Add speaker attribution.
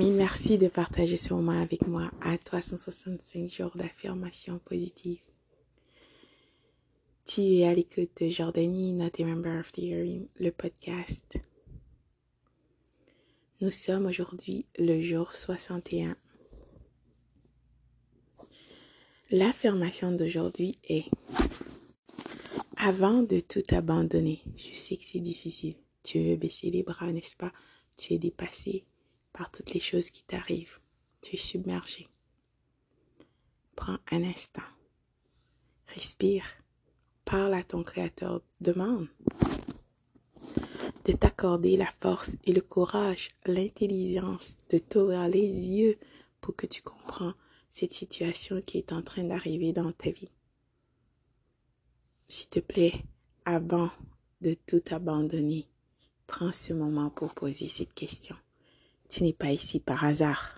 Speaker 1: Merci de partager ce moment avec moi à 365 jours d'affirmation positive. Tu es à l'écoute de Jordanie, not a member of the Year, le podcast. Nous sommes aujourd'hui le jour 61. L'affirmation d'aujourd'hui est Avant de tout abandonner, je sais que c'est difficile. Tu veux baisser les bras, n'est-ce pas? Tu es dépassé par toutes les choses qui t'arrivent. Tu es submergé. Prends un instant. Respire. Parle à ton Créateur. Demande de t'accorder la force et le courage, l'intelligence de t'ouvrir les yeux pour que tu comprends cette situation qui est en train d'arriver dans ta vie. S'il te plaît, avant de tout abandonner, prends ce moment pour poser cette question. Tu n'es pas ici par hasard.